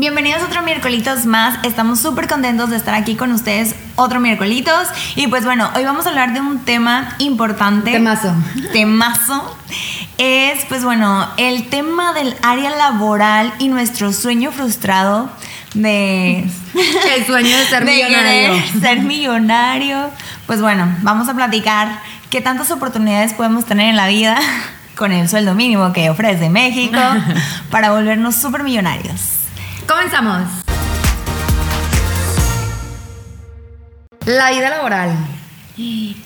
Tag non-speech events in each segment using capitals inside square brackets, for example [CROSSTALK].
Bienvenidos otro miércolitos más. Estamos súper contentos de estar aquí con ustedes otro miércolitos. Y pues bueno, hoy vamos a hablar de un tema importante. Temazo. Temazo. Es pues bueno, el tema del área laboral y nuestro sueño frustrado de... [LAUGHS] El sueño de ser millonario. Ser millonario. Pues bueno, vamos a platicar qué tantas oportunidades podemos tener en la vida con el sueldo mínimo que ofrece México [LAUGHS] para volvernos súper millonarios. Comenzamos. La vida laboral.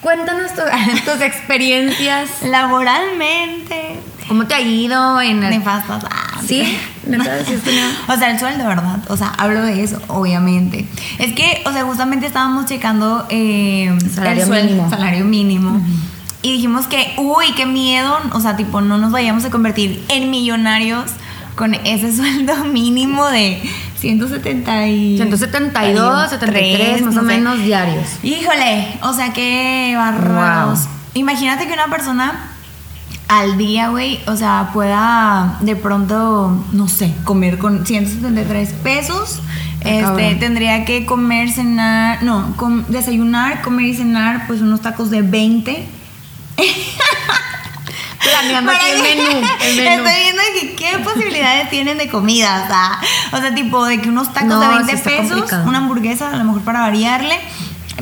Cuéntanos [LAUGHS] tus experiencias. [LAUGHS] Laboralmente. ¿Cómo te ha ido en el... Nefastas. Ah, ¿Sí? [LAUGHS] o sea, el sueldo, ¿verdad? O sea, hablo de eso, obviamente. Es que, o sea, justamente estábamos checando eh, salario el sueldo, mínimo. salario mínimo. Y dijimos que, uy, qué miedo. O sea, tipo, no nos vayamos a convertir en millonarios con ese [LAUGHS] sueldo mínimo de 170 y 172, 73 más o menos diarios. Híjole, o sea, qué barrados. Imagínate que una persona al día, güey, o sea, pueda de pronto, no sé, comer con 173 pesos. Este, tendría que comer, cenar, no, desayunar, comer y cenar, pues unos tacos de 20. [LAUGHS] planeando aquí el [LAUGHS] menú, Estoy viendo que qué posibilidades tienen de comida, o sea, o sea, tipo de que unos tacos de 20 pesos, una hamburguesa, a lo mejor para variarle,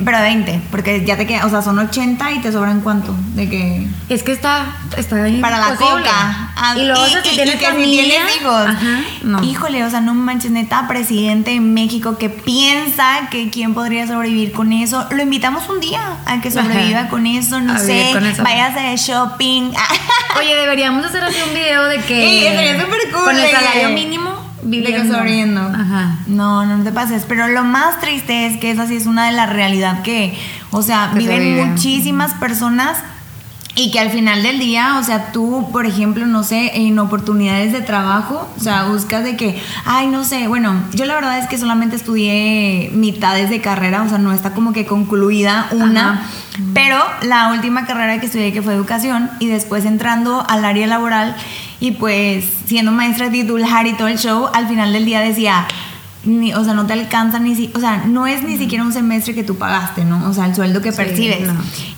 pero 20, porque ya te queda, o sea, son 80 y te sobran cuánto, de que es que está está bien para la coca. Ah, y luego si tienes que familia, hijos. Híjole, o sea, no manches, neta, presidente de México que piensa que quién podría sobrevivir con eso. Lo invitamos un día a que sobreviva con eso, no sé, váyase de shopping. [LAUGHS] Oye, deberíamos hacer así un video de que sí, súper cool. Con el salario mínimo viviendo. sobreviviendo. Ajá. No, no te pases. Pero lo más triste es que esa sí es una de las realidades que, o sea, viven muchísimas personas y que al final del día, o sea, tú, por ejemplo, no sé, en oportunidades de trabajo, o sea, buscas de que, ay, no sé, bueno, yo la verdad es que solamente estudié mitades de carrera, o sea, no está como que concluida una, pero la última carrera que estudié que fue educación y después entrando al área laboral y pues siendo maestra titular y todo el show, al final del día decía, o sea, no te alcanza ni si, o sea, no es ni siquiera un semestre que tú pagaste, ¿no? O sea, el sueldo que percibes.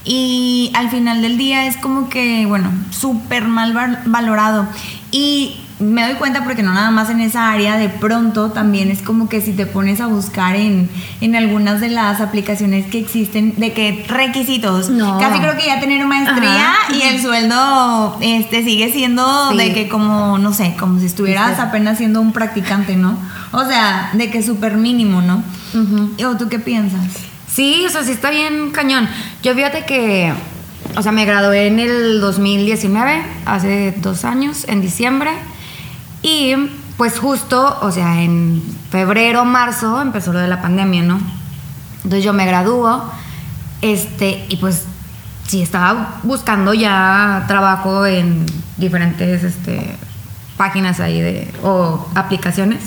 Y al final del día es como que, bueno, súper mal valorado. Y me doy cuenta porque no nada más en esa área, de pronto también es como que si te pones a buscar en, en algunas de las aplicaciones que existen, de que requisitos, casi creo que ya tener maestría y el sueldo este sigue siendo de que como, no sé, como si estuvieras apenas siendo un practicante, ¿no? O sea, de que súper mínimo, ¿no? ¿O tú qué piensas? Sí, o sea, sí está bien cañón. Yo fíjate que, o sea, me gradué en el 2019, hace dos años, en diciembre. Y pues justo, o sea, en febrero, marzo empezó lo de la pandemia, ¿no? Entonces yo me gradúo, este, y pues sí estaba buscando ya trabajo en diferentes este, páginas ahí de, o aplicaciones.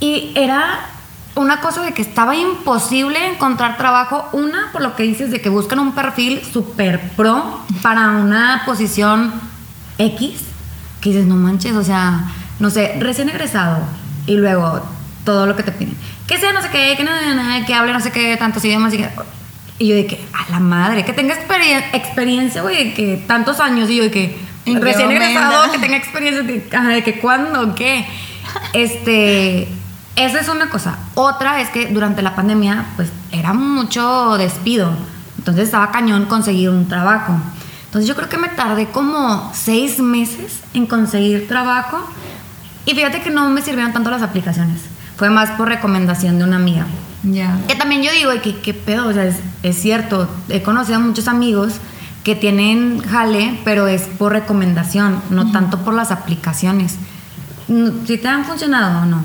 Y era una cosa de que estaba imposible encontrar trabajo. Una, por lo que dices, de que buscan un perfil super pro para una posición X que dices, no manches, o sea, no sé, recién egresado y luego todo lo que te piden. Que sea no sé qué, que, no, que hable no sé qué, tantos idiomas y que... Y yo de que, a la madre, que tenga experiencia, güey, de que tantos años, y yo de que recién egresado, que tenga experiencia, de, de que cuándo, qué. Este, esa es una cosa. Otra es que durante la pandemia, pues era mucho despido. Entonces estaba cañón conseguir un trabajo. Entonces yo creo que me tardé como seis meses en conseguir trabajo y fíjate que no me sirvieron tanto las aplicaciones. Fue más por recomendación de una amiga. Ya. Que también yo digo, ¿qué, qué pedo? O sea, es, cierto, he conocido a muchos amigos que tienen jale, pero es por recomendación, no tanto por las aplicaciones. ¿Si te han funcionado o no?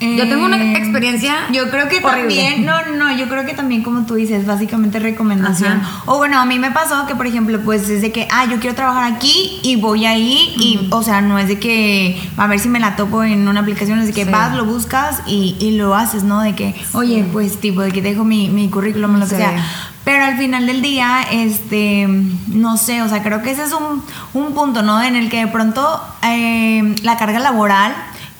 Yo tengo una eh, experiencia. Yo creo que también, no, no, yo creo que también, como tú dices, básicamente recomendación. O bueno, a mí me pasó que, por ejemplo, pues es de que, ah, yo quiero trabajar aquí y voy ahí, y, o sea, no es de que, a ver si me la topo en una aplicación, es de que vas, lo buscas y, y, lo haces, ¿no? De que, oye, pues tipo, de que dejo mi, mi currículum, lo que sea. Pero al final del día, este, no sé, o sea, creo que ese es un, un punto, ¿no? En el que de pronto eh, la carga laboral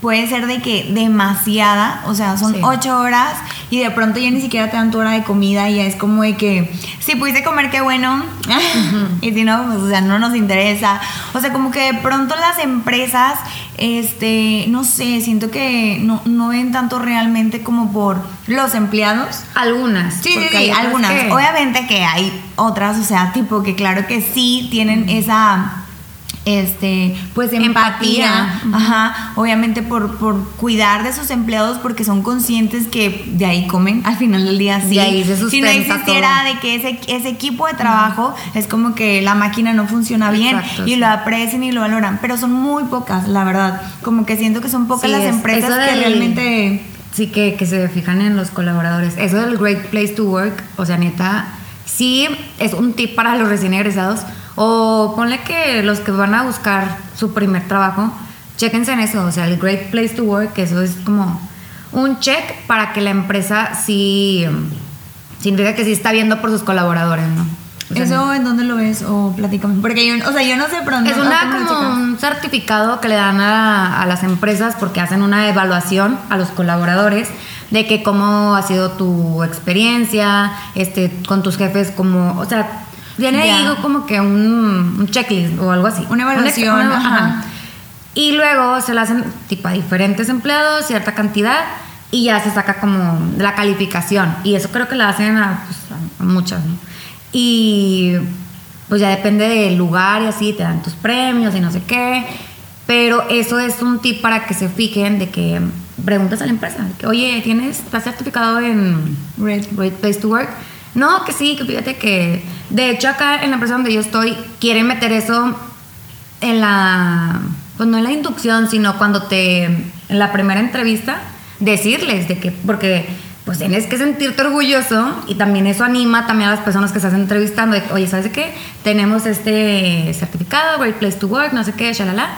puede ser de que demasiada, o sea, son ocho horas y de pronto ya ni siquiera te dan tu hora de comida y ya es como de que si pudiste comer, qué bueno, [LAUGHS] y si no, pues, o sea, no nos interesa. O sea, como que de pronto las empresas, este, no sé, siento que no, no ven tanto realmente como por los empleados. Algunas. Sí, sí, sí, algunas. Obviamente que hay otras, o sea, tipo que claro que sí tienen esa este, pues empatía, ajá, obviamente por, por cuidar de sus empleados porque son conscientes que de ahí comen al final del día sí. si no existiera de que ese, ese equipo de trabajo es como que la máquina no funciona bien y lo aprecian y lo valoran, pero son muy pocas, la verdad, como que siento que son pocas las empresas que realmente sí que, que se fijan en los colaboradores. Eso del Great Place to Work, o sea, neta, sí es un tip para los recién egresados o ponle que los que van a buscar su primer trabajo, chequense en eso, o sea, el Great Place to Work, eso es como un check para que la empresa sí significa que sí está viendo por sus colaboradores, ¿no? ¿Eso en dónde lo ves? O platícame. Porque yo, o sea, yo no sé pronto. Es una, como un certificado que le dan a, a, las empresas porque hacen una evaluación a los colaboradores de que cómo ha sido tu experiencia, este, con tus jefes, como, o sea, Viene ahí como que un, checklist o algo así. Una evaluación. Y luego se lo hacen tipo a diferentes empleados, cierta cantidad, y ya se saca como la calificación. Y eso creo que la hacen a, pues, muchas, ¿no? Y pues ya depende del lugar y así, te dan tus premios y no sé qué. Pero eso es un tip para que se fijen de que preguntas a la empresa, que, oye, ¿tienes, estás certificado en Great Place to Work? No, que sí, que fíjate que. De hecho, acá en la empresa donde yo estoy, quieren meter eso en la. Pues no en la inducción, sino cuando te. En la primera entrevista, decirles de que. Porque pues tienes que sentirte orgulloso y también eso anima también a las personas que estás entrevistando de, oye, ¿sabes qué? Tenemos este certificado, Great Place to Work, no sé qué, shalala.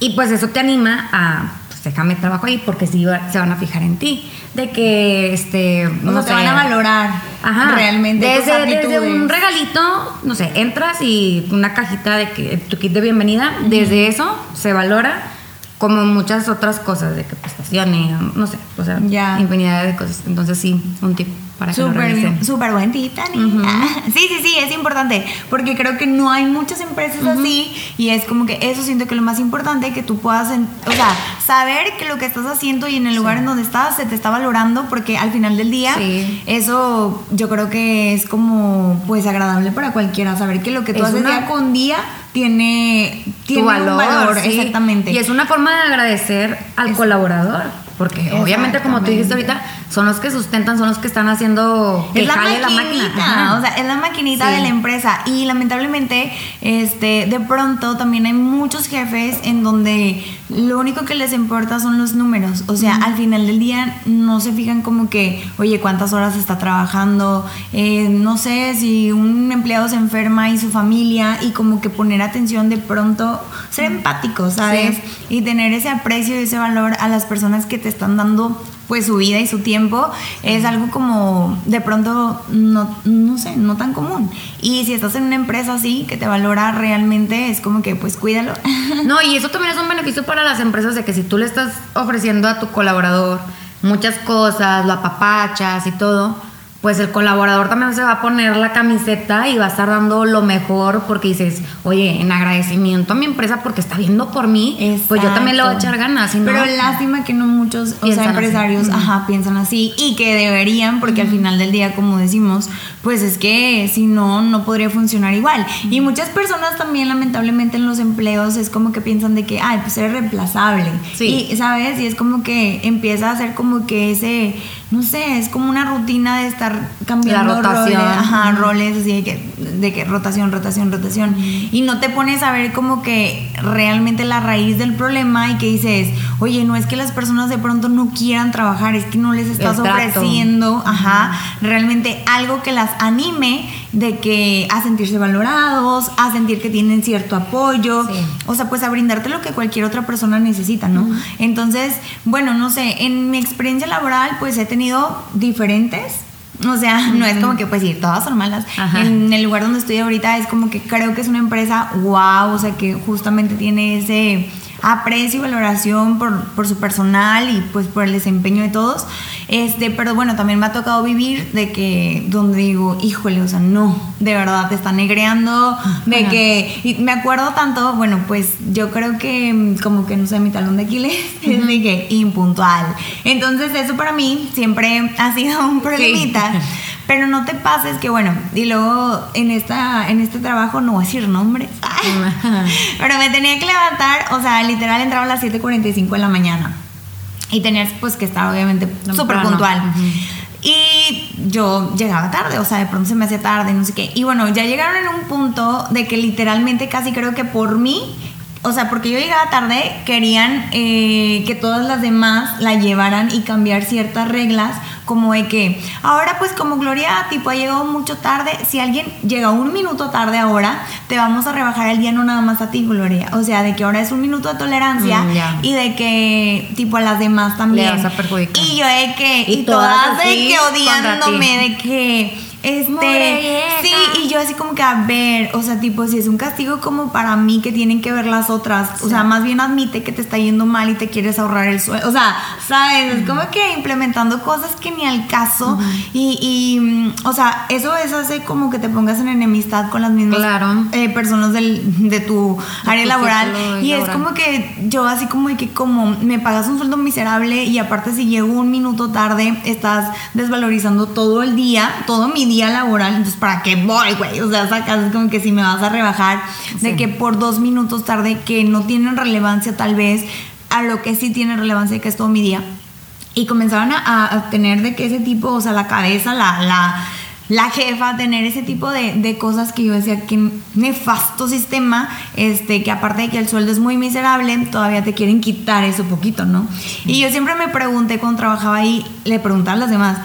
Y pues eso te anima a déjame trabajo ahí porque sí se van a fijar en ti. De que, este, no te van a valorar Ajá, realmente desde, un regalito, no sé, entras y una cajita de que tu kit de bienvenida, desde eso se valora como muchas otras cosas de que prestaciones, no sé, o sea, infinidad de cosas. Entonces sí, un tip para que Súper super buen tip, [LAUGHS] Sí, sí, sí, es importante, porque creo que no hay muchas empresas así y es como que eso siento que lo más importante que tú puedas, o sea, saber que lo que estás haciendo y en el lugar en donde estás se te está valorando, porque al final del día eso yo creo que es como pues agradable para cualquiera, saber que lo que tú haces día con día tiene, tiene valor, un valor exactamente. Y es una forma de agradecer al colaborador. Porque obviamente, como tú dijiste ahorita, son los que sustentan, son los que están haciendo que es la jale la máquina. O sea, es la maquinita de la empresa. Y lamentablemente, este, de pronto también hay muchos jefes en donde lo único que les importa son los números. O sea, al final del día no se fijan como que, oye, cuántas horas está trabajando, eh, no sé si un empleado se enferma y su familia, y como que poner atención de pronto, ser empático, ¿sabes? Y tener ese aprecio y ese valor a las personas que te están dando pues su vida y su tiempo es algo como de pronto no, no sé, no tan común. Y si estás en una empresa así que te valora realmente, es como que pues cuídalo. No, y eso también es un beneficio para las empresas de que si tú le estás ofreciendo a tu colaborador muchas cosas, lo apapachas y todo, pues el colaborador también se va a poner la camiseta y va a estar dando lo mejor porque dices, oye, en agradecimiento a mi empresa porque está viendo por mí, pues yo también le voy a echar ganas. Pero lástima que no muchos empresarios ajá, piensan así y que deberían porque al final del día, como decimos, pues es que si no, no podría funcionar igual. Y muchas personas también lamentablemente en los empleos es como que piensan de que, ay, pues eres reemplazable. Sí. Y, ¿sabes? Y es como que empieza a ser como que ese no sé, es como una rutina de estar cambiando roles, ajá, roles así de que, de que rotación, rotación, rotación. Y no te pones a ver como que realmente la raíz del problema y que dices, oye, no es que las personas de pronto no quieran trabajar, es que no les estás ofreciendo, ajá, realmente algo que las anime de que a sentirse valorados, a sentir que tienen cierto apoyo, o sea, pues a brindarte lo que cualquier otra persona necesita, ¿no? Entonces, bueno, no sé, en mi experiencia laboral pues he tenido diferentes o sea, no es como que pues ir todas son malas. En el lugar donde estoy ahorita es como que creo que es una empresa wow, o sea, que justamente tiene ese aprecio y valoración por, por, su personal y pues por el desempeño de todos. Este, pero bueno, también me ha tocado vivir de que, donde digo, híjole, o sea, no, de verdad, te están negreando, de que, y me acuerdo tanto, bueno, pues yo creo que mm, como que, no sé, mi talón de Aquiles [LAUGHS] es de que impuntual. Entonces eso para mí siempre ha sido un problemita. [LAUGHS] Pero no te pases que bueno, y luego en esta en este trabajo no voy a decir nombres. [LAUGHS] pero me tenía que levantar, o sea, literal entraba a las 7:45 de la mañana. Y tenías pues que estar obviamente súper puntual. Y yo llegaba tarde, o sea, de pronto se me hacía tarde, no sé qué. Y bueno, ya llegaron en un punto de que literalmente casi creo que por mí o sea, porque yo llegaba tarde, querían eh, que todas las demás la llevaran y cambiar ciertas reglas, como de que ahora pues como Gloria tipo ha llegado mucho tarde, si alguien llega un minuto tarde ahora, te vamos a rebajar el día no nada más a ti, Gloria. O sea, de que ahora es un minuto de tolerancia mm, y de que tipo a las demás también. y yo de que, y, todas, de que odiándome, de que este, sí, y yo así como que a ver, o sea, tipo, si es un castigo como para mí que tienen que ver las otras, o sea, más bien admite que te está yendo mal y te quieres ahorrar el sueldo, o sea, sabes, es como que implementando cosas que ni al caso y, mm, o sea, eso es hace como que te pongas en enemistad con las mismas eh, personas del, de tu área laboral y es como que yo así como de que como me pagas un sueldo miserable y aparte si llego un minuto tarde estás desvalorizando todo el día, todo mi día laboral, entonces ¿para qué voy, güey? O sea, sacas es como que si me vas a rebajar de que por dos minutos tarde que no tienen relevancia tal vez a lo que sí tiene relevancia que es todo mi día. Y comenzaron a, tener de que ese tipo, o sea, la cabeza, la, la, la jefa, tener ese tipo de, de, cosas que yo decía, que nefasto sistema, este, que aparte de que el sueldo es muy miserable, todavía te quieren quitar eso poquito, ¿no? Y yo siempre me pregunté cuando trabajaba ahí, le preguntaba a las demás,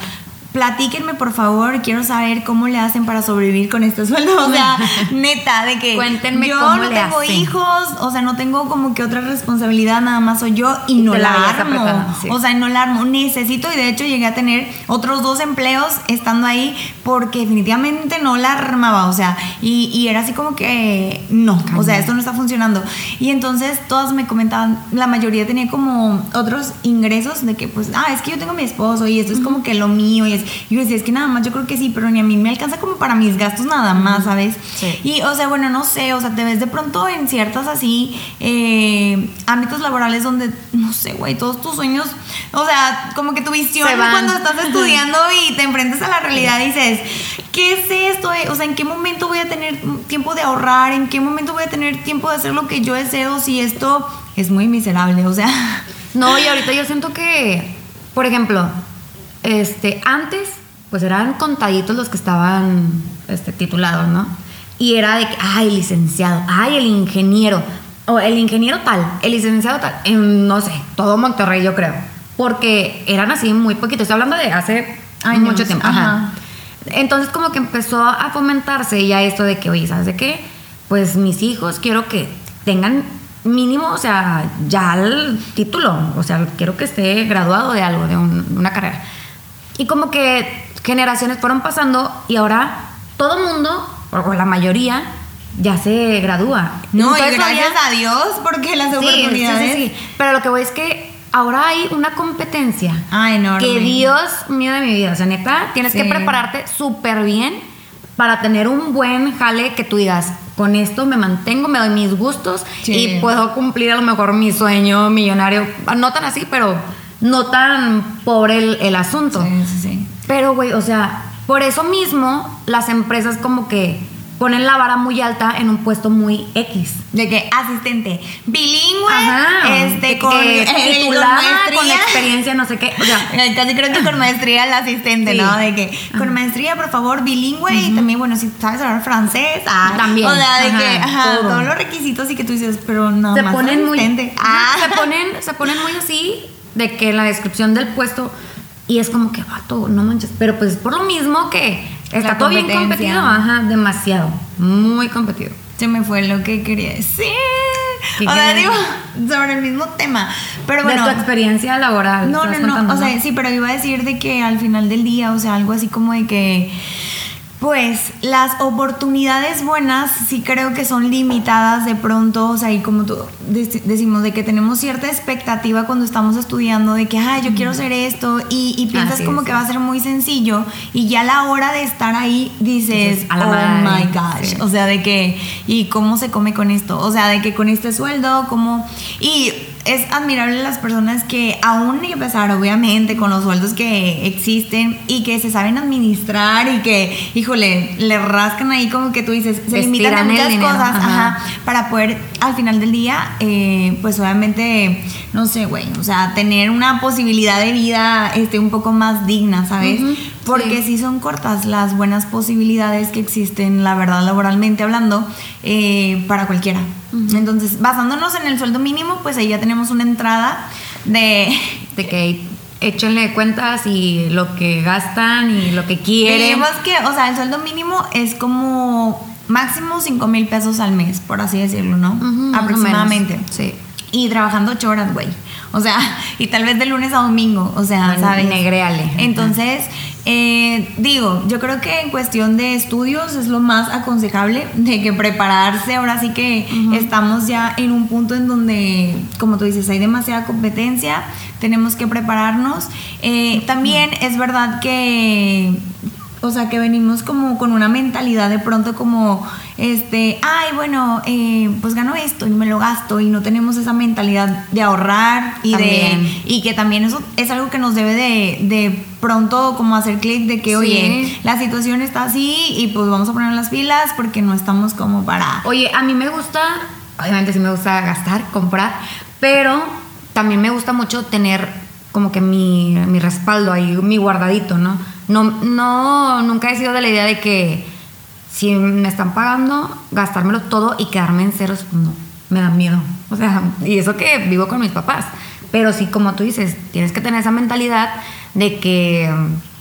platíquenme por favor, quiero saber cómo le hacen para sobrevivir con este sueldo. O sea, [LAUGHS] neta, de que Cuéntenme yo cómo no tengo hijos, o sea, no tengo como que otra responsabilidad, nada más soy yo y, no la, armo. O sea, no la armo. Necesito, y de hecho llegué a tener otros dos empleos estando ahí porque definitivamente no la armaba. O sea, y, y era así como que no, o sea, esto no está funcionando. Y entonces todas me comentaban, la mayoría tenía como otros ingresos de que, pues, ah, es que yo tengo mi esposo y esto es como que lo mío y y yo decía, es que nada más, yo creo que sí, pero ni a mí me alcanza como para mis gastos nada más, ¿sabes? Y, o sea, bueno, no sé, o sea, te ves de pronto en ciertas así eh, ámbitos laborales donde, no sé, güey, todos tus sueños, o sea, como que tu visión cuando estás estudiando y te enfrentas a la realidad dices, ¿qué es esto? O sea, ¿en qué momento voy a tener tiempo de ahorrar? ¿En qué momento voy a tener tiempo de hacer lo que yo deseo si esto es muy miserable? O sea... No, y ahorita yo siento que, por ejemplo, este, antes, pues eran contaditos los que estaban este, titulados, ¿no? Y era de que, ay, el licenciado, ay, el ingeniero, o el ingeniero tal, el licenciado tal, en, no sé, todo Monterrey, yo creo. Porque eran así muy poquitos. Estoy hablando de hace mucho tiempo. Ajá. Entonces, como que empezó a fomentarse ya esto de que, oye, ¿sabes de qué? Pues mis hijos quiero que tengan mínimo, o sea, ya el título, o sea, quiero que esté graduado de algo, de una carrera. Y como que generaciones fueron pasando y ahora todo mundo, o la mayoría, ya se gradúa. No, y gracias a Dios, porque las oportunidades. Sí, sí, sí, Pero lo que voy es que ahora hay una competencia. Ah, enorme. Que Dios mío de mi vida. O sea, neta, tienes que prepararte súper bien para tener un buen jale que tú digas, con esto me mantengo, me doy mis gustos y puedo cumplir a lo mejor mi sueño millonario. No tan así, pero no tan por el, el asunto. Sí, sí, sí. Pero, güey, o sea, por eso mismo las empresas como que ponen la vara muy alta en un puesto muy X. De que asistente bilingüe, este, con, eh, titulada, con, experiencia, no sé qué. O sea, [LAUGHS] casi creo que con maestría el asistente, ¿no? De que con maestría, por favor, bilingüe y también, bueno, si sabes hablar francés. Ah, también. O sea, de que, ajá, todos los requisitos y que tú dices, pero no, se ponen muy, ah. se ponen, se ponen muy así de que la descripción del puesto y es como que vato, no manches, pero pues por lo mismo que está todo bien competido, ajá, demasiado, muy competido. Se me fue lo que quería decir. O sea, digo, sobre el mismo tema. Pero bueno. De tu experiencia laboral. No, no, no. O sea, sí, pero iba a decir de que al final del día, o sea, algo así como de que Pues las oportunidades buenas sí creo que son limitadas de pronto, o sea, y como tú decimos, de que tenemos cierta expectativa cuando estamos estudiando, de que, ay, yo quiero hacer esto, y, piensas como que va a ser muy sencillo, y ya a la hora de estar ahí dices, oh my gosh, o sea, de que, ¿y cómo se come con esto? O sea, de que con este sueldo, ¿cómo? Y es admirable las personas que aún y a pesar obviamente con los sueldos que existen y que se saben administrar y que, híjole, le rascan ahí como que tú dices, se limitan a muchas cosas ajá. para poder al final del día, eh, pues obviamente, no sé, güey, o sea, tener una posibilidad de vida este, un poco más digna, ¿sabes? Porque sí. son cortas las buenas posibilidades que existen, la verdad, laboralmente hablando, eh, para cualquiera. Entonces, basándonos en el sueldo mínimo, pues ahí ya tenemos una entrada de... De que échenle cuentas y lo que gastan y lo que quieren. Digamos que, o sea, el sueldo mínimo es como máximo 5 mil pesos al mes, por así decirlo, ¿no? Aproximadamente. Sí. Y trabajando 8 horas, güey. O sea, [LAUGHS] y tal vez de lunes a domingo, o sea, ¿sabes? Negreale. Entonces, eh, digo, yo creo que en cuestión de estudios es lo más aconsejable de que prepararse. Ahora sí que estamos ya en un punto en donde, como tú dices, hay demasiada competencia, tenemos que prepararnos. Eh, también es verdad que o sea, que venimos como con una mentalidad de pronto como, este, ay, bueno, eh, pues gano esto y me lo gasto y no tenemos esa mentalidad de ahorrar y de y que también eso es algo que nos debe de, de pronto como hacer clic de que, oye, la situación está así y pues vamos a poner las pilas porque no estamos como para... Oye, a mí me gusta, obviamente sí me gusta gastar, comprar, pero también me gusta mucho tener como que mi, mi respaldo ahí, mi guardadito, ¿no? No, no, nunca he sido de la idea de que si me están pagando, gastármelo todo y quedarme en ceros, no, me da miedo. O sea, y eso que vivo con mis papás. Pero sí, como tú dices, tienes que tener esa mentalidad de que,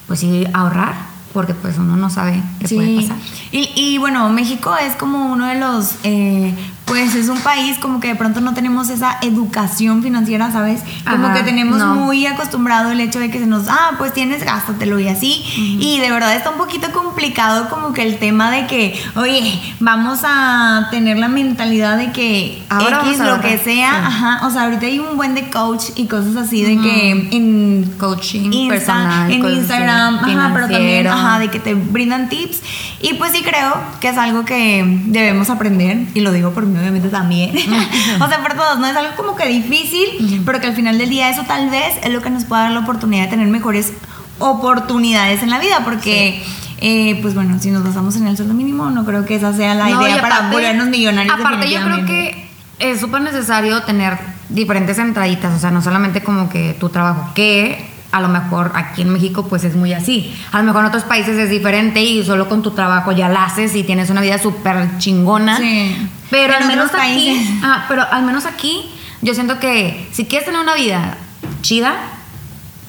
pues sí, ahorrar, porque pues uno no sabe qué puede pasar. Y, y, bueno, México es como uno de los eh, pues es un país como que de pronto no tenemos esa educación financiera, ¿sabes? Como que tenemos muy acostumbrado el hecho de que se nos, ah, pues tienes, gástatelo y así. Y de verdad está un poquito complicado como que el tema de que, oye, vamos a tener la mentalidad de que Ahora X lo que sea, ajá, o sea, ahorita hay un buen de coach y cosas así de que en coaching personal, en Instagram, ajá, pero también, ajá, de que te brindan tips. Y pues sí creo que es algo que debemos aprender y lo digo por mí obviamente también. [LAUGHS] o sea, por todos, ¿no? Es algo como que difícil, pero que al final del día eso tal vez es lo que nos puede dar la oportunidad de tener mejores oportunidades en la vida, porque... Eh, pues bueno, si nos basamos en el sueldo mínimo, no creo que esa sea la idea para volvernos millonarios. Aparte, yo creo que es súper necesario tener diferentes entraditas, o sea, no solamente como que tu trabajo, que a lo mejor aquí en México pues es muy así. A lo mejor en otros países es diferente y solo con tu trabajo ya la haces y tienes una vida súper chingona. Sí. Pero al menos aquí, ah, pero al menos aquí yo siento que si quieres tener una vida chida,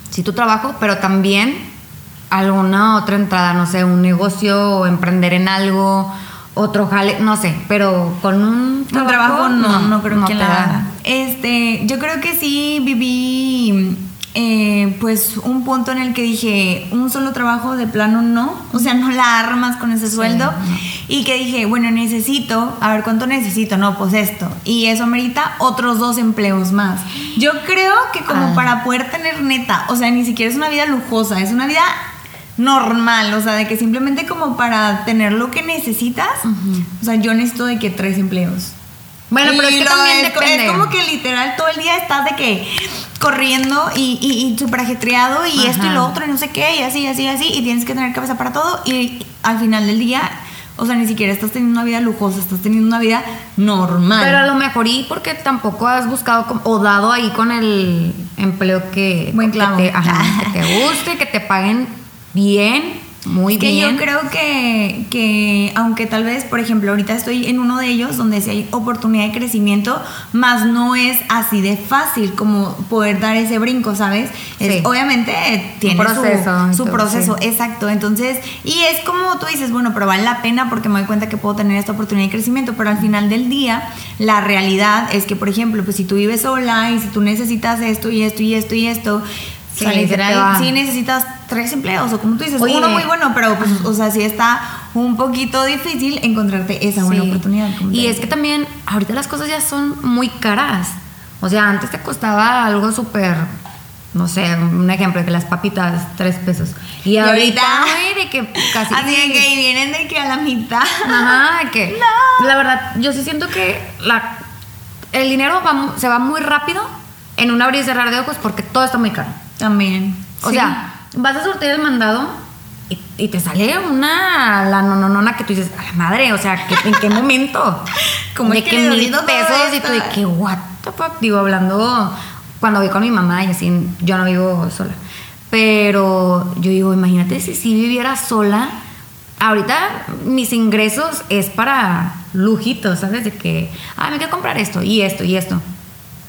sí tu trabajo, pero también alguna otra entrada, no sé, un negocio o emprender en algo, otro jale, no sé, pero con un trabajo, no, no, creo que la Este, yo creo que sí viví eh, pues un punto en el que dije, un solo trabajo de plano no, o sea, no la armas con ese sueldo. Y que dije, bueno, necesito, a ver cuánto necesito, no, pues esto. Y eso amerita otros dos empleos más. Yo creo que como ah. para poder tener neta, o sea, ni siquiera es una vida lujosa, es una vida normal, o sea, de que simplemente como para tener lo que necesitas, o sea, yo necesito de que tres empleos. Bueno, pero es también depende. Es como que literal todo el día estás de que corriendo y, y, súper ajetreado y esto y lo otro y no sé qué y así, así, así y tienes que tener cabeza para todo y al final del día, o sea, ni siquiera estás teniendo una vida lujosa, estás teniendo una vida normal. Pero a lo mejor y porque tampoco has buscado o dado ahí con el empleo que, Buen que, te, que te [LAUGHS] guste, que te paguen bien muy que bien. yo creo que, que, aunque tal vez, por ejemplo, ahorita estoy en uno de ellos donde sí hay oportunidad de crecimiento, más no es así de fácil como poder dar ese brinco, ¿sabes? obviamente tiene proceso, su, proceso, exacto. Entonces, y es como tú dices, bueno, pero vale la pena porque me doy cuenta que puedo tener esta oportunidad de crecimiento, pero al final del día, la realidad es que, por ejemplo, pues si tú vives sola y si tú necesitas esto y esto y esto y esto, Sí, literal, sí necesitas tres empleos, o como tú dices, uno muy bueno, pero pues, o sea, sí está un poquito difícil encontrarte esa buena oportunidad. Y es que también ahorita las cosas ya son muy caras. O sea, antes te costaba algo súper no sé, un ejemplo, que las papitas, tres pesos. Y, ahorita, de que casi. Así de que vienen de que a la mitad. Ajá, que. [LAUGHS] La verdad, yo sí siento que la, el dinero se va muy rápido en un abrir y cerrar de ojos porque todo está muy caro. También. O sea, vas a sortear el mandado y, te sale una la nononona que tú dices, a la madre, o sea, ¿en qué momento? [LAUGHS] Como de que, mil pesos y tú de que, what the fuck, digo, hablando cuando voy con mi mamá y así, yo no vivo sola. Pero yo digo, imagínate si, si viviera sola, ahorita mis ingresos es para lujitos, ¿sabes? De que, ah, me quiero comprar esto y esto y esto.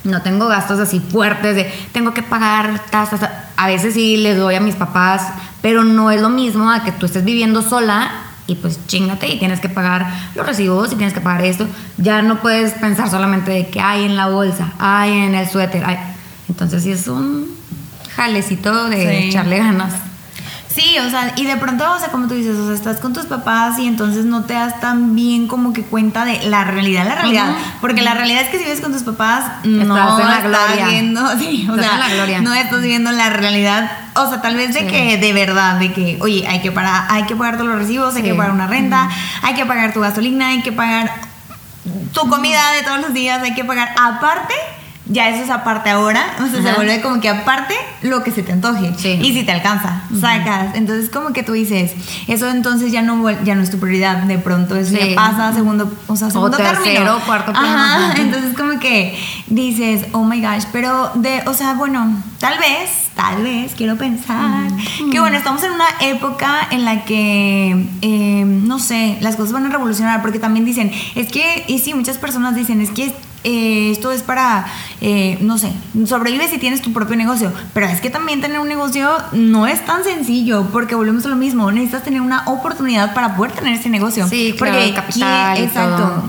No tengo gastos así fuertes de tengo que pagar tasas. A veces sí les doy a mis papás, pero no es lo mismo a que tú estés viviendo sola y pues chingate y tienes que pagar los recibos y tienes que pagar esto. Ya no puedes pensar solamente de que hay en la bolsa, hay en el suéter, hay entonces sí es un jalecito de echarle ganas. Sí, o sea, y de pronto, o sea, como tú dices, o sea, estás con tus papás y entonces no te das tan bien como que cuenta de la realidad, la realidad. Porque la realidad es que si vives con tus papás, no en la estás viendo, [LAUGHS] sí, o sea, no estás viendo la realidad. O sea, tal vez de que de verdad, de que, oye, hay que pagar, hay que pagar todos los recibos, hay que pagar una renta, hay que pagar tu gasolina, hay que pagar tu comida de todos los días, hay que pagar. Aparte ya eso es aparte ahora, [LAUGHS] o sea, se vuelve como que aparte lo que se te antoje y si te alcanza, sacas. Entonces como que tú dices, eso entonces ya no ya no es tu prioridad, de pronto eso ya pasa segundo, o sea, segundo o tercero, cuarto plano. Ajá, [LAUGHS] entonces como que dices, "Oh my gosh", pero de, o sea, bueno, tal vez, tal vez quiero pensar que bueno, estamos en una época en la que eh, no sé, las cosas van a revolucionar porque también dicen, es que y sí, muchas personas dicen, es que eh, esto es para, eh, no sé, sobrevives si tienes tu propio negocio, pero es que también tener un negocio no es tan sencillo porque volvemos a lo mismo, necesitas tener una oportunidad para poder tener ese negocio. Sí, porque capital. exacto,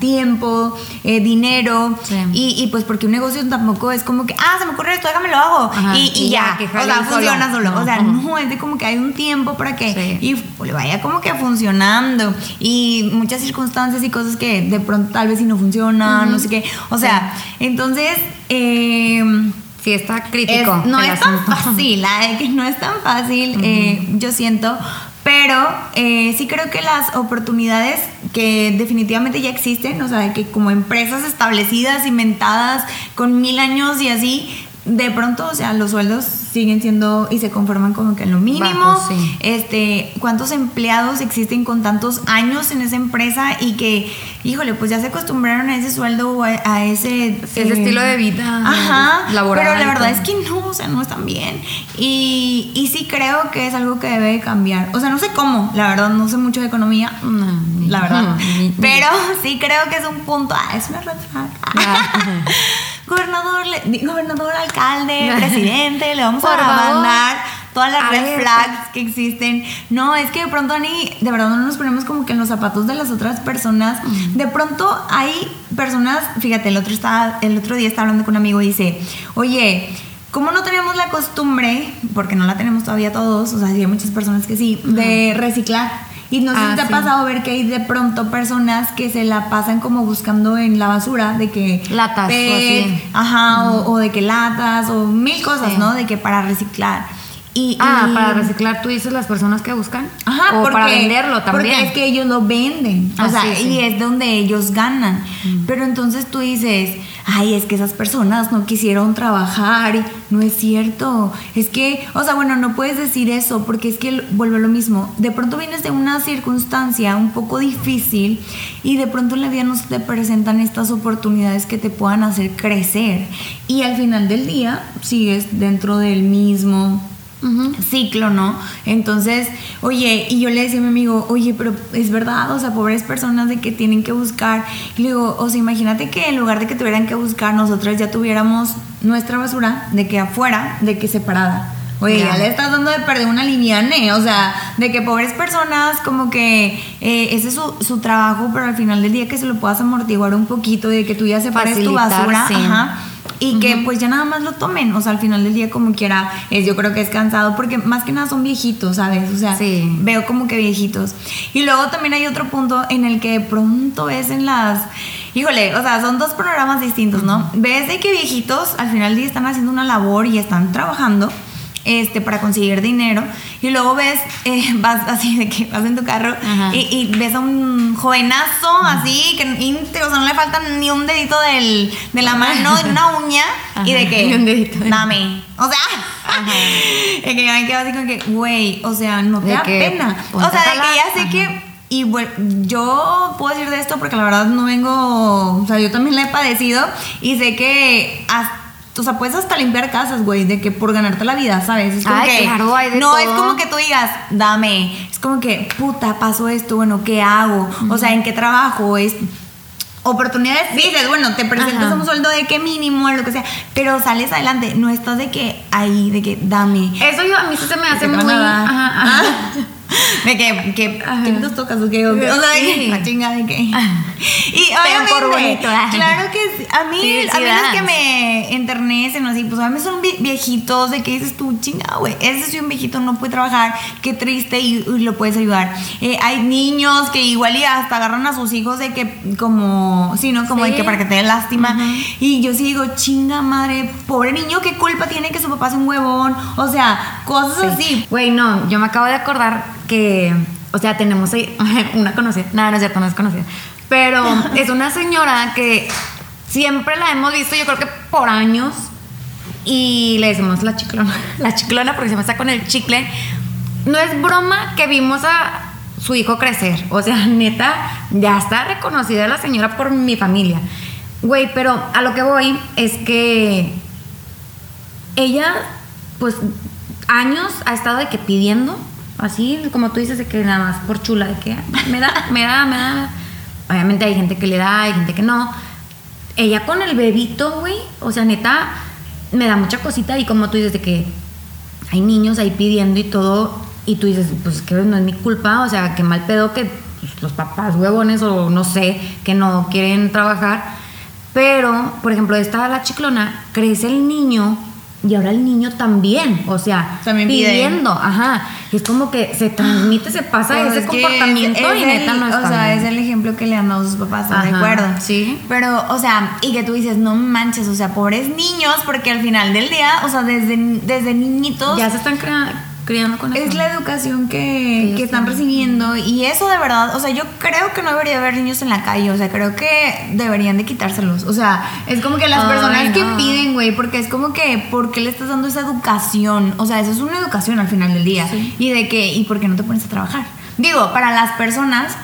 tiempo, eh, dinero y, pues porque un negocio tampoco es como que, ah, se me ocurre esto, déjame lo hago y, ya, o sea, funciona solo. O sea, no, es de como que hay un tiempo para que y le vaya como que funcionando. Y muchas circunstancias y cosas que de pronto tal vez si no funcionan, no sé qué. O sea, entonces... Eh, sí, está crítico. no es tan [LAUGHS] fácil, que no es tan fácil, eh, yo siento, pero eh, sí creo que las oportunidades que definitivamente ya existen, o sea, que como empresas establecidas, inventadas, con mil años y así, de pronto, o sea, los sueldos siguen siendo y se conforman como que en lo mínimo. Este, cuántos empleados existen con tantos años en esa empresa y que, híjole, pues ya se acostumbraron a ese sueldo o a, ese, ese eh, estilo de vida ajá, laboral. Pero la verdad es que no, o sea, no están bien. Y, y sí creo que es algo que debe cambiar. O sea, no sé cómo, la verdad, no sé mucho de economía, la verdad. [LAUGHS] pero sí creo que es un punto, ah, es una red [LAUGHS] gobernador, gobernador, alcalde, [LAUGHS] presidente, le vamos a mandar todas las red flags que existen. No, es que de pronto ni, de verdad no nos ponemos como que en los zapatos de las otras personas. De pronto hay personas, fíjate, el otro, estaba, el otro día estaba hablando con un amigo y dice, oye, como no tenemos la costumbre, porque no la tenemos todavía todos, o sea, hay muchas personas que sí, de reciclar. Y no sé si ah, te ha pasado ver que hay de pronto personas que se la pasan como buscando en la basura, de que... Latas o así. Ajá, o, de que latas, o mil cosas, ¿no? De que para reciclar. Y, ah, para reciclar tú dices las personas que buscan. Ajá, o para venderlo también. Porque es que ellos lo venden. o ah, sea, y es donde ellos ganan. Mm. Pero entonces tú dices, ay, es que esas personas no quisieron trabajar. Y no es cierto. Es que, o sea, bueno, no puedes decir eso porque es que vuelve lo mismo. De pronto vienes de una circunstancia un poco difícil y de pronto en la vida no se te presentan estas oportunidades que te puedan hacer crecer. Y al final del día sigues dentro del mismo ciclo, ¿no? Entonces, oye, y yo le decía a mi amigo, oye, pero es verdad, o sea, pobres personas de que tienen que buscar. Y le digo, o sea, imagínate que en lugar de que tuvieran que buscar, nosotros ya tuviéramos nuestra basura de que afuera, de que separada. Oye, ya le estás dando de perder una liviane, o sea, de que pobres personas, como que eh, ese es su, su, trabajo, pero al final del día que se lo puedas amortiguar un poquito, de que tú ya separes tu basura, ajá y que pues ya nada más lo tomen. O sea, al final del día como quiera, es, yo creo que es cansado porque más que nada son viejitos, ¿sabes? O sea, veo como que viejitos. Y luego también hay otro punto en el que pronto ves en las... Híjole, o sea, son dos programas distintos, ¿no? Ves de que viejitos al final del día están haciendo una labor y están trabajando este, para conseguir dinero. Y luego ves, eh, [LAUGHS] vas así de que vas en tu carro y, ves a un jovenazo así, que íntegro, o sea, no le falta ni un dedito del, de la mano, de una uña, y de que, un dedito. Dame. O sea, [LAUGHS] de que me quedo así como que, güey, o sea, no te da pena. O sea, de que ya sé que y bueno, yo puedo decir de esto porque la verdad no vengo, o sea, yo también la he padecido y sé que hasta o sea, puedes hasta limpiar casas, güey, de que por ganarte la vida, ¿sabes? Es como que, claro, hay de no es como que tú digas, dame, es como que, puta, pasó esto, bueno, ¿qué hago? O sea, ¿en qué trabajo? Es oportunidades, dices, bueno, te presentas un sueldo de qué mínimo, lo que sea, pero sales adelante, no estás de que ahí, de que dame. Eso yo a mí sí se me hace muy... Ajá, ajá. [LAUGHS] De que, que, ¿qué nos tocas o qué? O sea, de la chinga de que. Y obviamente, por bonito, claro que a mí, a mí los que me enternecen así, pues a mí son viejitos de que dices tú, chinga, güey, ese sí un viejito no puede trabajar, qué triste y, lo puedes ayudar. Eh, hay niños que igual y hasta agarran a sus hijos de que como, sí, ¿no? Como de que para que te den lástima. Y yo sí digo, chinga madre, pobre niño, ¿qué culpa tiene que su papá sea un huevón? O sea, cosas así. Güey, no, yo me acabo de acordar que, o sea, tenemos ahí [LAUGHS] una conocida, nada, no es cierto, no es conocida, pero [LAUGHS] es una señora que siempre la hemos visto, yo creo que por años, y le decimos la chiclona, [LAUGHS] la chiclona porque se me está con el chicle. No es broma que vimos a su hijo crecer, o sea, neta, ya está reconocida la señora por mi familia. Güey, pero a lo que voy es que ella, pues, años ha estado de que pidiendo Así, como tú dices, de que nada más por chula, de que me da, me da, me da. Obviamente hay gente que le da, hay gente que no. Ella con el bebito, güey, o sea, neta, me da mucha cosita y como tú dices, de que hay niños ahí pidiendo y todo, y tú dices, pues que no es mi culpa, o sea, que mal pedo que pues, los papás huevones o no sé, que no quieren trabajar. Pero, por ejemplo, esta la chiclona, crece el niño y ahora el niño también, o sea, pidiendo, ajá. Es como que se transmite, se pasa pues ese comportamiento y neta no está O sea, es el ejemplo que le han dado sus papás, ¿de acuerdo? Sí. Pero, o sea, y que tú dices, no manches, o sea, pobres niños, porque al final del día, o sea, desde, desde niñitos. Ya se están creando es la educación que, que están recibiendo y eso de verdad, o sea, yo creo que no debería haber niños en la calle, o sea, creo que deberían de quitárselos, o sea, es como que las personas que piden, güey, porque es como que, ¿por qué le estás dando esa educación? O sea, eso es una educación al final del día. Y de que, ¿y por qué no te pones a trabajar? Digo, para las personas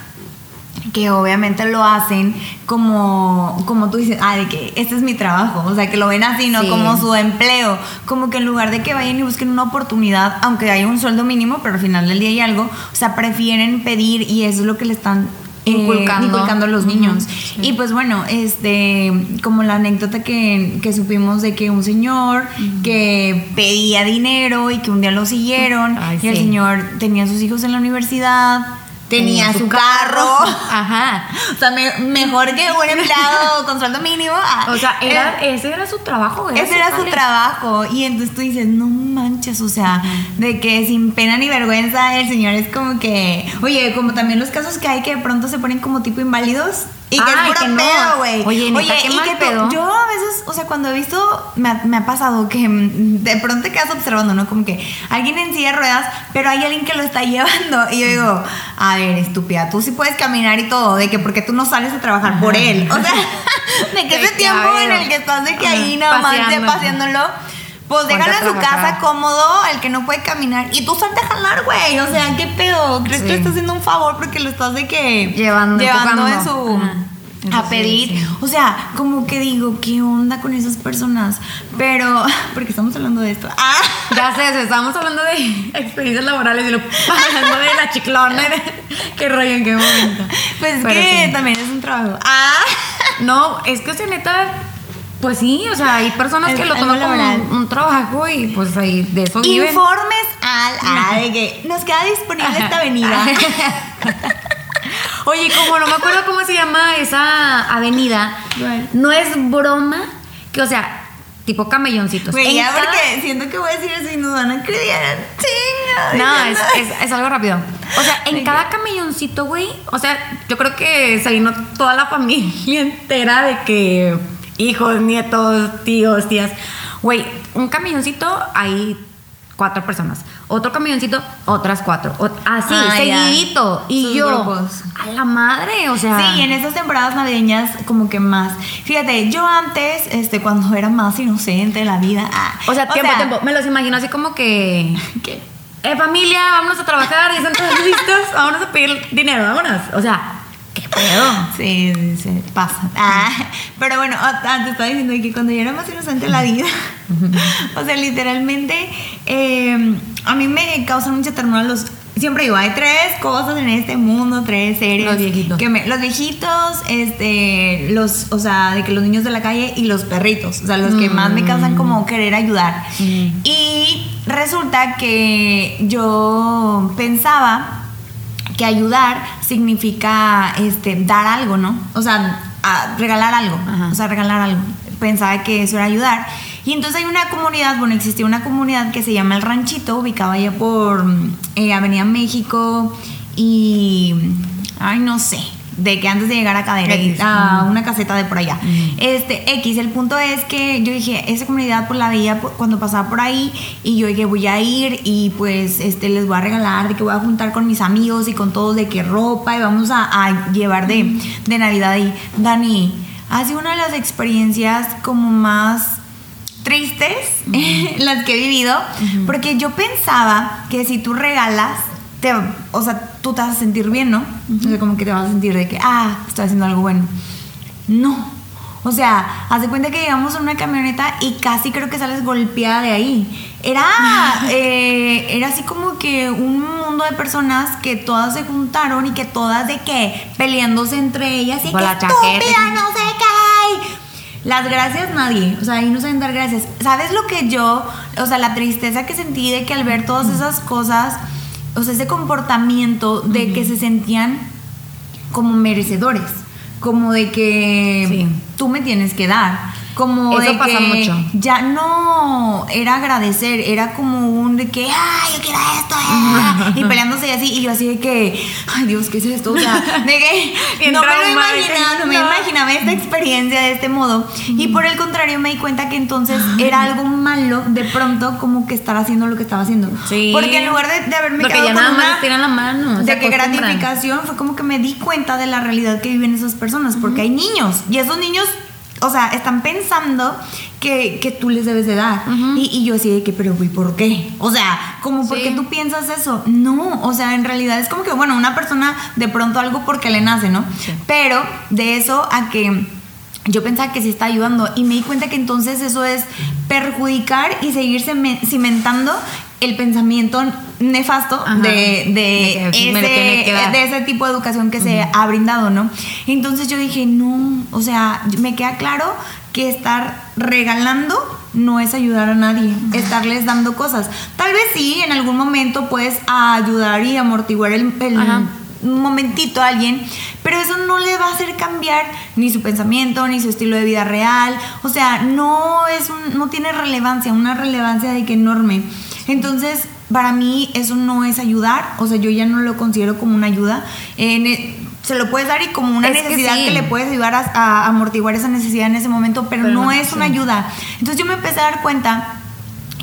que obviamente lo hacen como, como tú dices, ah, de que este es mi trabajo, o sea, que lo ven así, no como su empleo, como que en lugar de que vayan y busquen una oportunidad, aunque haya un sueldo mínimo, pero al final del día hay algo, o sea, prefieren pedir y eso es lo que le están eh, inculcando. a los niños. Y pues bueno, este, como la anécdota que, que supimos de que un señor que pedía dinero y que un día lo siguieron y el señor tenía a sus hijos en la universidad tenía su carro. [LAUGHS] Ajá. O sea, mejor que un empleado [LAUGHS] con sueldo mínimo. Ah, o sea, era, ese era su trabajo. ese era su trabajo. Y entonces tú dices, no manches, o sea, de que sin pena ni vergüenza el señor es como que, oye, como también los casos que hay que de pronto se ponen como tipo inválidos. Y que es puro pedo, güey. Oye, Oye ¿qué y que pedo? yo a veces, o sea, cuando he visto, me ha, me ha, pasado que de pronto te quedas observando, ¿no? Como que alguien en silla de ruedas, pero hay alguien que lo está [LAUGHS] llevando. Y yo digo, a ver, estúpida, tú sí puedes caminar y todo, de que porque tú no sales a trabajar por él. O sea, [LAUGHS] [LAUGHS] de que ese tiempo en el que estás de que ahí nada más paseándolo pues déjalo en su casa cómodo, el que no puede caminar. Y tú salte a jalar, güey. O sea, ¿qué pedo? ¿Crees que le estás haciendo un favor porque lo estás de que. Llevando, llevando en su. a pedir. O sea, como que digo, ¿qué onda con esas personas? Pero, [LAUGHS] porque estamos hablando de esto. Ah. [LAUGHS] Ya sé, estamos hablando de [LAUGHS] experiencias laborales y lo hablando de la chiclona. qué rollo, en qué momento. Pues es que también es un trabajo. Ah. No, es que se neta pues sí, o sea, hay personas que lo toman como un, trabajo y pues ahí de eso viven. Informes al, ah, de que nos queda disponible esta avenida. [LAUGHS] Oye, como no me acuerdo cómo se llama esa avenida, no es broma que, o sea, tipo camelloncitos. Ya porque siento que voy a decir eso y nos van a creer. No, es, es, es, algo rápido. O sea, en cada camelloncito, güey, o sea, yo creo que se vino toda la familia [LAUGHS] entera de que hijos, nietos, tíos, tías. Güey, un camioncito, hay cuatro personas. Otro camioncito, otras cuatro. así, ah, seguidito. Y yo, a la madre, o sea. Sí, en esas temporadas navideñas, como que más. Fíjate, yo antes, este, cuando era más inocente de la vida. Ah, o sea, tiempo, tiempo. Me los imagino así como que. [LAUGHS] ¿Qué? Eh, familia, vámonos a trabajar, ya están todos [LAUGHS] listos, vámonos a pedir dinero, vámonos. O sea, ¿Qué pedo? Sí, se pasa. Ah, pero bueno, te estaba diciendo que cuando yo era más inocente la vida, [LAUGHS] o sea, literalmente, eh, a mí me causan mucha ternura los siempre digo, hay tres cosas en este mundo, tres seres. Los viejitos. Que los viejitos, este, los, o sea, de que los niños de la calle y los perritos, o sea, los que más me causan como querer ayudar. Y resulta que yo pensaba que ayudar significa este, dar algo, ¿no? O sea, regalar algo, o sea, regalar algo. Pensaba que eso era ayudar. Y entonces hay una comunidad, bueno, existía una comunidad que se llama El Ranchito, ubicada allá por eh, Avenida México y, ay, no sé, de que antes de llegar a Cadera, a una caseta de por allá. Este, X, el punto es que yo dije, esa comunidad por la veía cuando pasaba por ahí y yo dije, voy a ir y pues este, les voy a regalar, de que voy a juntar con mis amigos y con todos de qué ropa y vamos a, llevar de, de Navidad ahí. Dani, ha sido una de las experiencias como más tristes [LAUGHS] las que he vivido, porque yo pensaba que si tú regalas, te, o sea, tú te vas a sentir bien, ¿no? O sea, como que te vas a sentir de que, ah, estoy haciendo algo bueno. No. O sea, haz de cuenta que llegamos en una camioneta y casi creo que sales golpeada de ahí. Era, [LAUGHS] eh, era así como que un mundo de personas que todas se juntaron y que todas de que peleándose entre ellas y que estúpida, no sé qué. Las gracias nadie, o sea, ahí no saben dar gracias. ¿Sabes lo que yo, o sea, la tristeza que sentí de que al ver todas esas cosas, o sea, ese comportamiento de que se sentían como merecedores, como de que tú me tienes que dar como Eso de pasa que mucho. ya no era agradecer, era como un de que, ay, yo quiero esto, eh", y peleándose y así, y yo así de que, ay Dios, ¿qué es esto? O sea, [LAUGHS] de que no me lo imaginaba, no me imaginaba esta experiencia de este modo. Y por el contrario me di cuenta que entonces era algo malo de pronto como que estar haciendo lo que estaba haciendo. Sí. Porque en lugar de, de haberme Porque ya nada más tiran la mano. De que gratificación fue como que me di cuenta de la realidad que viven esas personas, porque hay niños, y esos niños o sea, están pensando que, que tú les debes de dar. y, y, yo así de que, pero ¿y por qué? O sea, como porque tú piensas eso. No, o sea, en realidad es como que, bueno, una persona de pronto algo porque le nace, ¿no? Pero de eso a que yo pensaba que sí está ayudando y me di cuenta que entonces eso es perjudicar y seguir cimentando el pensamiento nefasto de, de, ese, tipo de educación que se ha brindado, ¿no? Entonces yo dije, no, o sea, me queda claro que estar regalando no es ayudar a nadie, estarles dando cosas. Tal vez sí, en algún momento puedes ayudar y amortiguar el, un momentito a alguien, pero eso no le va a hacer cambiar ni su pensamiento, ni su estilo de vida real. O sea, no es un, no tiene relevancia, una relevancia de que enorme. Entonces, para mí eso no es ayudar, o sea, yo ya no lo considero como una ayuda. E, se lo puedes dar y como una necesidad que, le puedes ayudar a, amortiguar esa necesidad en ese momento, pero, no, es una ayuda. Entonces yo me empecé a dar cuenta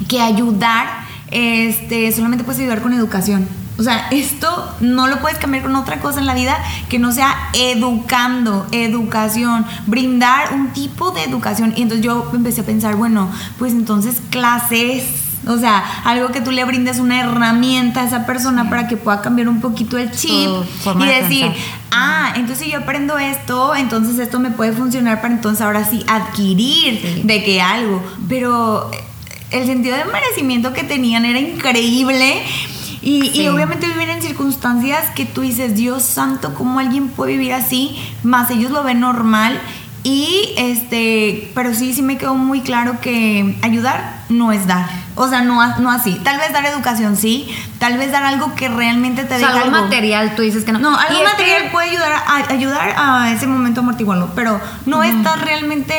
que ayudar este, solamente puedes ayudar con educación. O sea, esto no lo puedes cambiar con otra cosa en la vida que no sea educando, educación, brindar un tipo de educación. Y entonces yo empecé a pensar, bueno, pues entonces clases o sea, algo que tú le brindes una herramienta a esa persona para que pueda cambiar un poquito el chip y decir, ah, entonces yo aprendo esto, entonces esto me puede funcionar para entonces ahora sí adquirir de que algo. Pero el sentido de merecimiento que tenían era increíble. Y, y, obviamente viven en circunstancias que tú dices, Dios santo, ¿cómo alguien puede vivir así? Más ellos lo ven normal y este, pero sí, sí me quedó muy claro que ayudar no es dar. O sea, no, no así. Tal vez dar educación, sí. Tal vez dar algo que realmente te o sea, algo, material, tú dices que no. No, algo material puede ayudar a, ayudar a ese momento amortiguarlo, pero no estás realmente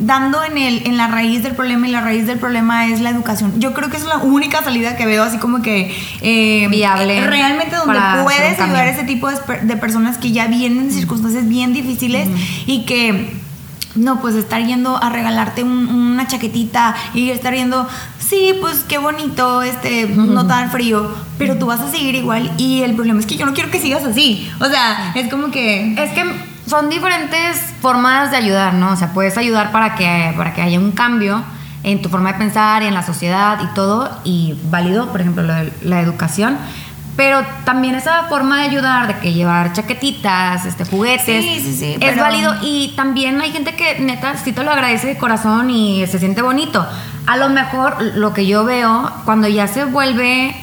dando en, el, en la raíz del problema y la raíz del problema es la educación. Yo creo que es la única salida que veo así como que eh, viable. Realmente donde puedes ayudar a ese tipo de, personas que ya vienen en circunstancias bien difíciles y que no, pues estar yendo a regalarte una chaquetita y estar yendo, sí, pues qué bonito, este, no tan frío, pero tú vas a seguir igual y el problema es que yo no quiero que sigas así. O sea, es como que... Es que son diferentes formas de ayudar, ¿no? O sea, puedes ayudar para que, para que haya un cambio en tu forma de pensar y en la sociedad y todo, y válido, por ejemplo, la educación pero también esa forma de ayudar, de que llevar chaquetitas, este, juguetes, es válido. Y también hay gente que neta sí te lo agradece de corazón y se siente bonito. A lo mejor lo que yo veo, cuando ya se vuelve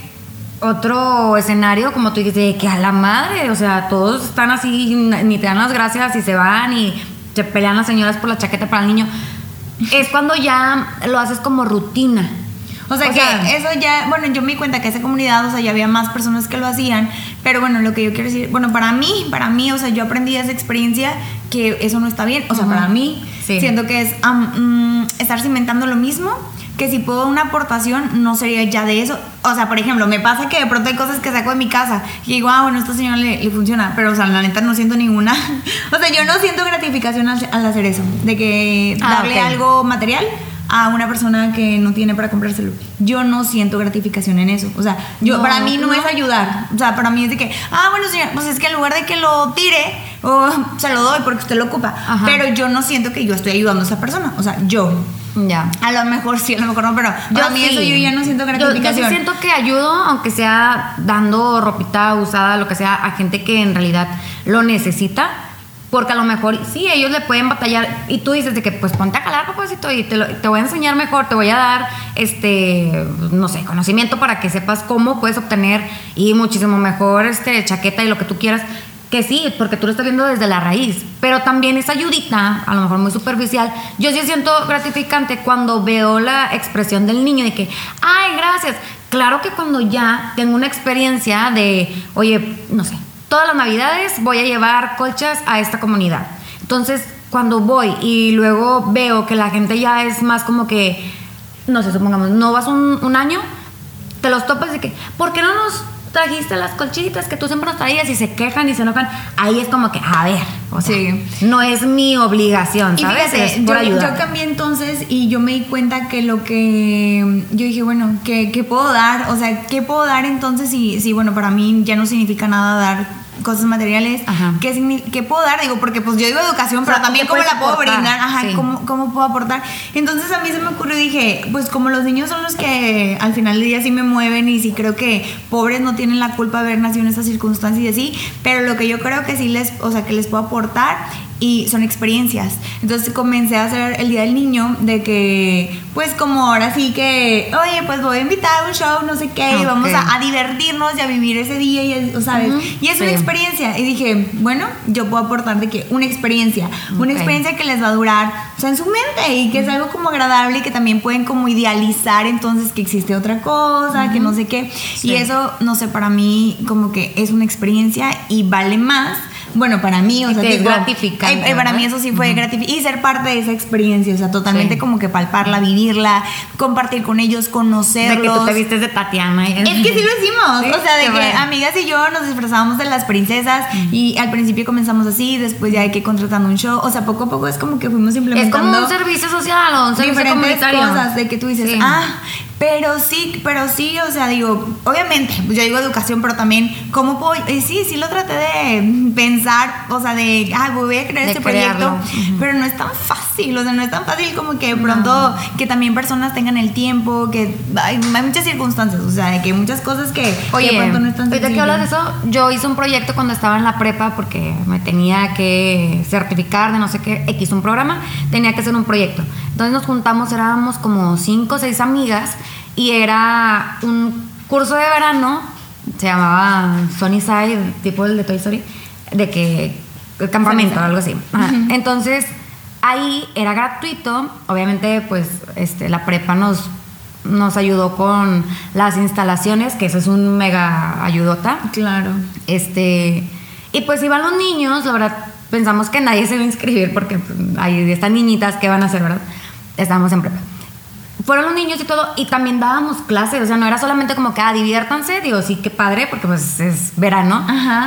otro escenario, como tú dices, que a la madre, o sea, todos están así, ni te dan las gracias y se van y se pelean las señoras por la chaqueta para el niño, es cuando ya lo haces como rutina. O sea, que eso ya, bueno, yo me di cuenta que esa comunidad, o sea, ya había más personas que lo hacían, pero bueno, lo que yo quiero decir, bueno, para mí, para mí, o sea, yo aprendí de esa experiencia que eso no está bien, o sea, para mí, siento que es mm, estar cimentando lo mismo, que si puedo una aportación, no sería ya de eso. O sea, por ejemplo, me pasa que de pronto hay cosas que saco de mi casa y digo, ah, bueno, esta señora le, funciona, pero, o sea, la neta no siento ninguna. [LAUGHS] o sea, yo no siento gratificación al, hacer eso, de que ah, darle algo material a una persona que no tiene para comprárselo. Yo no siento gratificación en eso. O sea, yo para mí no, es ayudar. O sea, para mí es de que, ah, bueno, señor, pues es que en lugar de que lo tire, o [LAUGHS] se lo doy porque usted lo ocupa. Pero yo no siento que yo estoy ayudando a esa persona. O sea, yo. Ya. A lo mejor sí, a lo mejor no, pero yo a mí eso yo ya no siento gratificación. Yo, yo, siento que ayudo, aunque sea dando ropita usada, lo que sea, a gente que en realidad lo necesita porque a lo mejor sí, ellos le pueden batallar y tú dices de que pues ponte a calar, papacito, y te, te voy a enseñar mejor, te voy a dar, este, no sé, conocimiento para que sepas cómo puedes obtener y muchísimo mejor, este, chaqueta y lo que tú quieras. Sí, porque tú lo estás viendo desde la raíz, pero también esa ayudita, a lo mejor muy superficial, yo sí siento gratificante cuando veo la expresión del niño de que, ay, gracias. Claro que cuando ya tengo una experiencia de, oye, no sé, todas las navidades voy a llevar colchas a esta comunidad. Entonces, cuando voy y luego veo que la gente ya es más como que, no sé, supongamos, no vas un, año, te los topas de que, ¿por qué no nos trajiste las colchitas que tú siempre nos traías y se quejan y se enojan? Ahí es como que, a ver, o sea, no es mi obligación, ¿sabes? es por yo, yo, cambié entonces y yo me di cuenta que lo que yo dije, bueno, ¿qué, puedo dar? O sea, ¿qué puedo dar entonces si, si, bueno, para mí ya no significa nada dar cosas materiales, ¿qué, ¿qué, puedo dar? Digo, porque pues yo digo educación, pero también cómo la puedo brindar, Ajá, ¿cómo, ¿cómo, puedo aportar. Entonces a mí se me ocurrió y dije, pues como los niños son los que al final del día sí me mueven y sí creo que pobres no tienen la culpa de haber nacido en esas circunstancias y así, pero lo que yo creo que sí les, o sea, que les puedo aportar y son experiencias. Entonces comencé a hacer el Día del Niño de que, pues como ahora sí que, oye, pues voy a invitar a un show, no sé qué, y vamos a, divertirnos y a vivir ese día, y, ¿sabes? y es una experiencia. Y dije, bueno, yo puedo aportar de que una experiencia, una experiencia que les va a durar, o sea, en su mente y que es algo como agradable y que también pueden como idealizar entonces que existe otra cosa, que no sé qué. Y eso, no sé, para mí como que es una experiencia y vale más bueno, para mí, o sea, es gratificante. Eh, para mí eso sí fue gratificante. Y ser parte de esa experiencia, o sea, totalmente como que palparla, vivirla, compartir con ellos, conocerlos. De que tú te vistes de Tatiana. Es que sí lo hicimos. O sea, de que amigas y yo nos disfrazábamos de las princesas y al principio comenzamos así, después ya hay que contratando un show. O sea, poco a poco es como que fuimos implementando. Es como un servicio social o un servicio diferentes cosas de que tú dices, ah, pero sí, pero sí, o sea, digo, obviamente, yo digo educación, pero también, ¿cómo puedo? Y sí, sí lo traté de pensar, o sea, de, ah, voy a crear este proyecto, pero no es tan fácil, o sea, no es tan fácil como que pronto que también personas tengan el tiempo, que hay, muchas circunstancias, o sea, que muchas cosas que, Oye, de pronto no están Ahorita que hablas de eso, yo hice un proyecto cuando estaba en la prepa porque me tenía que certificar de no sé qué, X un programa, tenía que hacer un proyecto. Entonces nos juntamos, éramos como cinco o seis amigas y era un curso de verano, se llamaba Sony Side, tipo el de Toy Story, de que el campamento, algo así. Entonces ahí era gratuito, obviamente pues este, la prepa nos nos ayudó con las instalaciones, que eso es un mega ayudota. Claro. Este, y pues iban los niños, la verdad, pensamos que nadie se va a inscribir porque pues, hay estas niñitas que van a hacer, ¿verdad? Estábamos en prepa. Fueron los niños y todo, y también dábamos clases, o sea, no era solamente como que, ah, diviértanse, digo, sí, qué padre, porque pues es verano,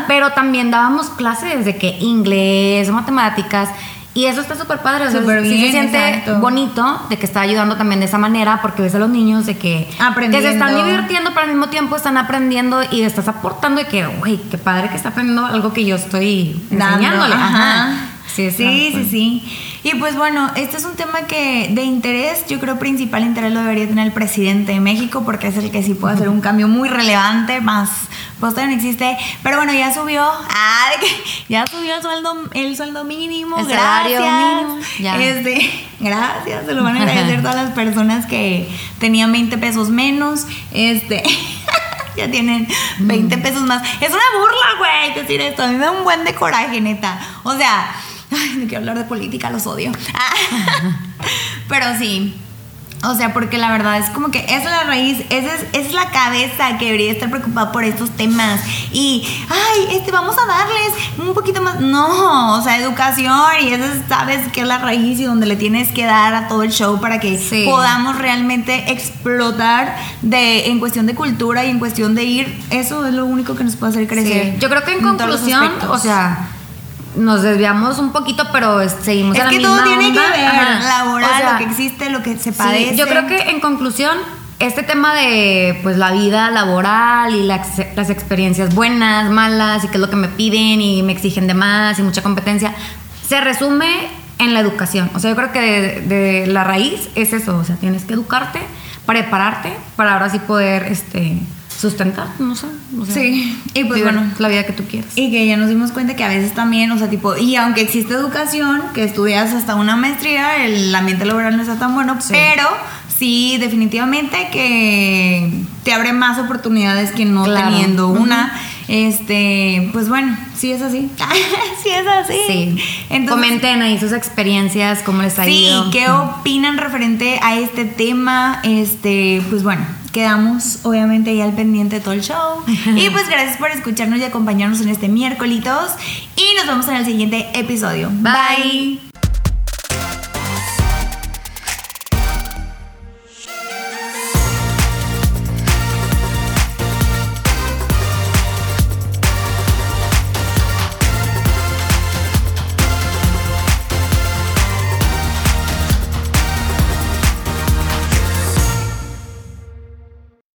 pero también dábamos clases de que inglés, matemáticas, y eso está súper padre, o sea, sí se siente bonito de que está ayudando también de esa manera, porque ves a los niños de que, que se están divirtiendo, pero al mismo tiempo están aprendiendo y estás aportando de que, güey, qué padre que está aprendiendo algo que yo estoy enseñándole. Ajá. Sí, sí, sí, sí. Y pues bueno, este es un tema que de interés, yo creo principal interés lo debería tener el presidente de México porque es el que sí puede hacer un cambio muy relevante, más pues no existe, pero bueno, ya subió, ah, [LAUGHS] ya subió el sueldo, el sueldo mínimo, gracias. Mínimo, Este, [LAUGHS] gracias, se lo van a agradecer todas las personas que tenían 20 pesos menos, este [LAUGHS] ya tienen 20 pesos más. Es una burla, güey, decir esto. A mí me da un buen de coraje, neta. O sea, Ay, no quiero hablar de política, los odio. [LAUGHS] Pero sí. O sea, porque la verdad es como que esa es la raíz, esa es, es, la cabeza que debería estar preocupado por estos temas. Y, ay, este, vamos a darles un poquito más. No, o sea, educación y eso sabes que es la raíz y donde le tienes que dar a todo el show para que podamos realmente explotar de, en cuestión de cultura y en cuestión de ir. Eso es lo único que nos puede hacer crecer. Yo creo que en, conclusión, o sea nos desviamos un poquito, pero seguimos es que todo tiene que ver, laboral, lo que existe, lo que se padece. yo creo que en conclusión, este tema de pues la vida laboral y las experiencias buenas, malas y qué es lo que me piden y me exigen de más y mucha competencia, se resume en la educación. O sea, yo creo que de, de la raíz es eso, o sea, tienes que educarte, prepararte para ahora sí poder este sustentar, no sé. sí, y pues bueno, la vida que tú quieras. Y que ya nos dimos cuenta que a veces también, o sea, tipo, y aunque existe educación, que estudias hasta una maestría, el ambiente laboral no está tan bueno, pero sí, definitivamente que te abre más oportunidades que no teniendo una. Este, pues bueno, sí es así. [LAUGHS] sí es así. Sí. Comenten ahí sus experiencias, cómo les ha ido. Sí, qué opinan referente a este tema. Este, pues bueno, quedamos obviamente ahí al pendiente de todo el show. [LAUGHS] y pues gracias por escucharnos y acompañarnos en este miércoles. Y nos vemos en el siguiente episodio. Bye.